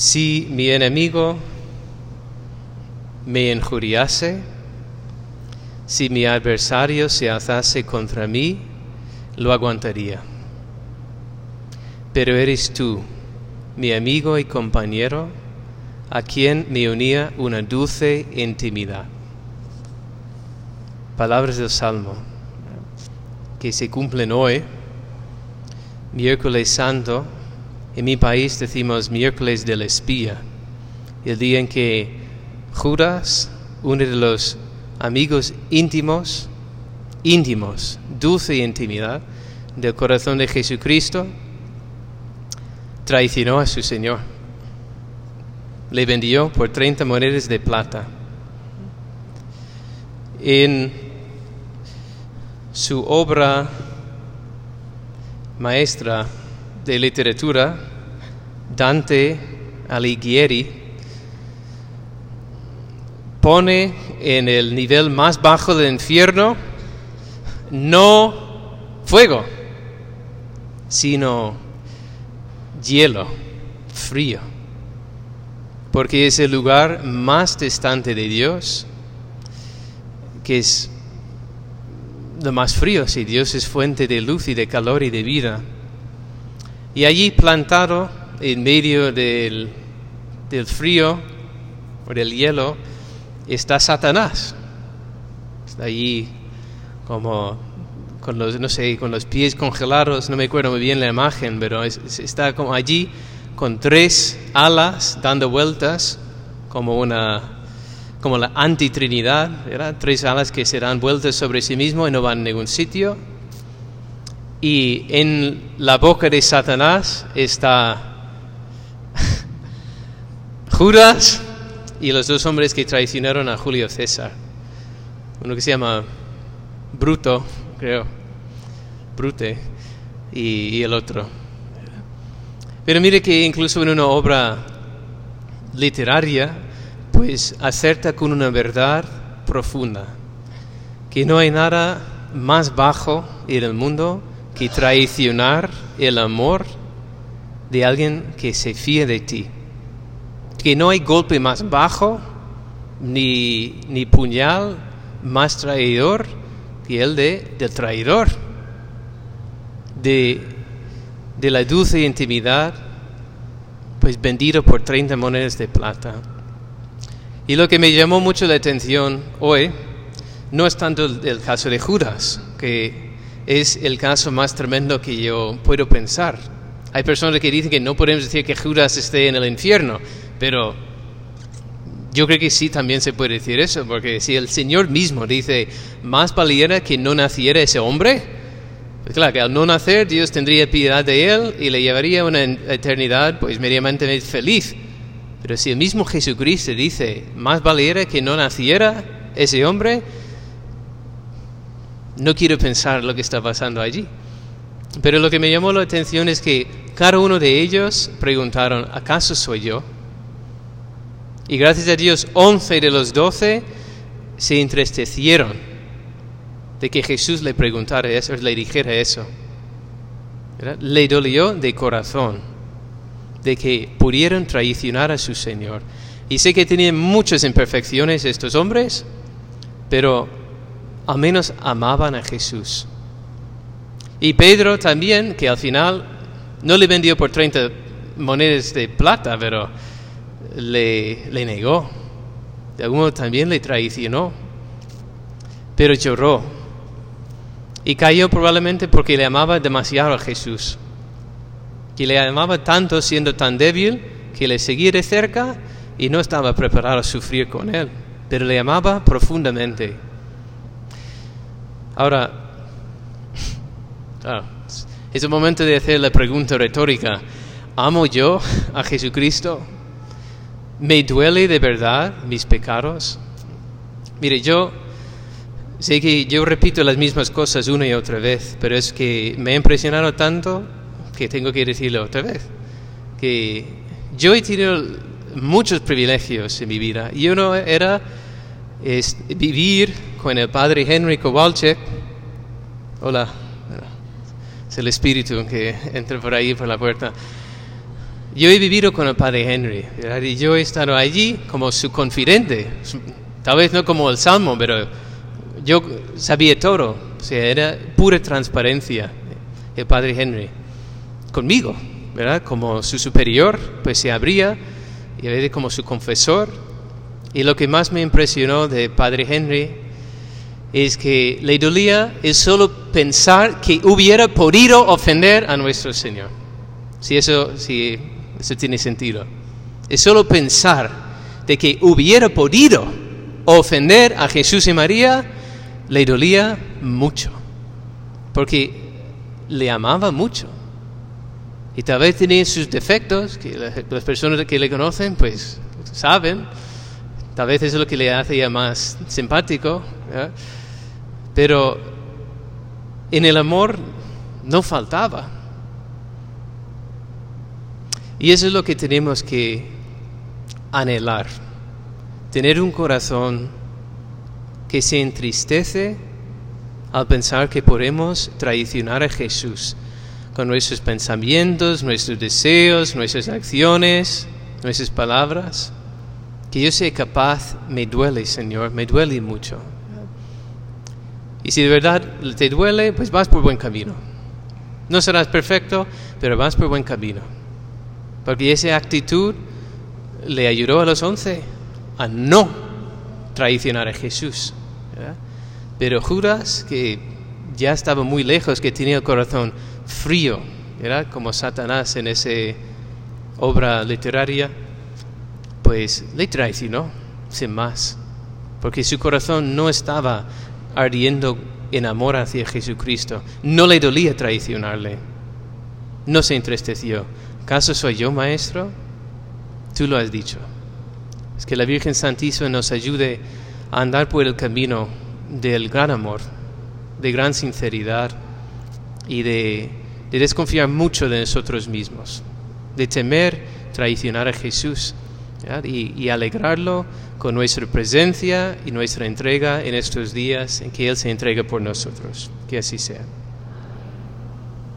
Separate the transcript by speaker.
Speaker 1: Si mi enemigo me injuriase, si mi adversario se alzase contra mí, lo aguantaría. Pero eres tú, mi amigo y compañero, a quien me unía una dulce intimidad. Palabras del Salmo que se cumplen hoy, miércoles santo, en mi país decimos miércoles del espía, el día en que Judas, uno de los amigos íntimos, íntimos, dulce intimidad del corazón de Jesucristo, traicionó a su Señor. Le vendió por 30 monedas de plata. En su obra maestra de literatura, Dante Alighieri, pone en el nivel más bajo del infierno no fuego, sino hielo, frío, porque es el lugar más distante de Dios, que es lo más frío, si Dios es fuente de luz y de calor y de vida. Y allí plantado en medio del, del frío o del hielo está Satanás. Está allí como con los, no sé, con los pies congelados, no me acuerdo muy bien la imagen, pero está como allí con tres alas dando vueltas como una como la antitrinidad, ¿verdad? tres alas que se dan vueltas sobre sí mismo y no van a ningún sitio y en la boca de Satanás está Judas y los dos hombres que traicionaron a Julio César. Uno que se llama Bruto, creo, Brute, y, el otro. Pero mire que incluso en una obra literaria, pues acerta con una verdad profunda, que no hay nada más bajo en el mundo que traicionar el amor de alguien que se fía de ti. Que no hay golpe más bajo ni, ni puñal más traidor que el de, del traidor. De, de la dulce intimidad, pues vendido por 30 monedas de plata. Y lo que me llamó mucho la atención hoy no es tanto el caso de Judas, que es el caso más tremendo que yo puedo pensar. Hay personas que dicen que no podemos decir que Judas esté en el infierno, pero yo creo que sí también se puede decir eso, porque si el Señor mismo dice, más valiera que no naciera ese hombre, pues claro, que al no nacer Dios tendría piedad de él y le llevaría una eternidad pues medianamente feliz. Pero si el mismo Jesucristo dice, más valiera que no naciera ese hombre, no quiero pensar lo que está pasando allí. Pero lo que me llamó la atención es que cada uno de ellos preguntaron, ¿acaso soy yo? Y gracias a Dios, once de los doce se entristecieron de que Jesús le preguntara eso, le dijera eso. Le dolió de corazón de que pudieron traicionar a su Señor. Y sé que tenían muchas imperfecciones estos hombres, pero al menos amaban a Jesús. Y Pedro también, que al final no le vendió por 30 monedas de plata, pero le, le negó. De algún modo también le traicionó. Pero lloró. Y cayó probablemente porque le amaba demasiado a Jesús. Que le amaba tanto siendo tan débil que le seguía de cerca y no estaba preparado a sufrir con él. Pero le amaba profundamente. Ahora, es el momento de hacer la pregunta retórica. ¿Amo yo a Jesucristo? ¿Me duele de verdad mis pecados? Mire, yo sé que yo repito las mismas cosas una y otra vez, pero es que me ha impresionado tanto que tengo que decirlo otra vez. Que yo he tenido muchos privilegios en mi vida y uno era es vivir con el padre Henry Kowalczyk. Hola, es el espíritu que entra por ahí por la puerta. Yo he vivido con el padre Henry y yo he estado allí como su confidente, tal vez no como el Salmo, pero yo sabía todo, o sea, era pura transparencia el padre Henry conmigo, ¿verdad? Como su superior, pues se abría y a veces como su confesor. Y lo que más me impresionó de padre Henry es que le dolía es solo pensar que hubiera podido ofender a nuestro Señor. Si eso, si eso tiene sentido. Es solo pensar de que hubiera podido ofender a Jesús y María, le dolía mucho. Porque le amaba mucho. Y tal vez tenía sus defectos, que las personas que le conocen, pues saben. Tal vez es lo que le hace ya más simpático. Pero en el amor no faltaba. Y eso es lo que tenemos que anhelar. Tener un corazón que se entristece al pensar que podemos traicionar a Jesús con nuestros pensamientos, nuestros deseos, nuestras acciones, nuestras palabras. Que yo sea capaz, me duele, Señor, me duele mucho. Y si de verdad te duele, pues vas por buen camino. No serás perfecto, pero vas por buen camino. Porque esa actitud le ayudó a los once a no traicionar a Jesús. Pero Judas, que ya estaba muy lejos, que tenía el corazón frío, era como Satanás en esa obra literaria, pues le traicionó, sin más, porque su corazón no estaba ardiendo en amor hacia Jesucristo. No le dolía traicionarle. No se entristeció. ¿Caso soy yo, maestro? Tú lo has dicho. Es que la Virgen Santísima nos ayude a andar por el camino del gran amor, de gran sinceridad y de, desconfiar mucho de nosotros mismos, de temer traicionar a Jesús y, y alegrarlo con nuestra presencia y nuestra entrega en estos días en que Él se entrega por nosotros. Que así sea.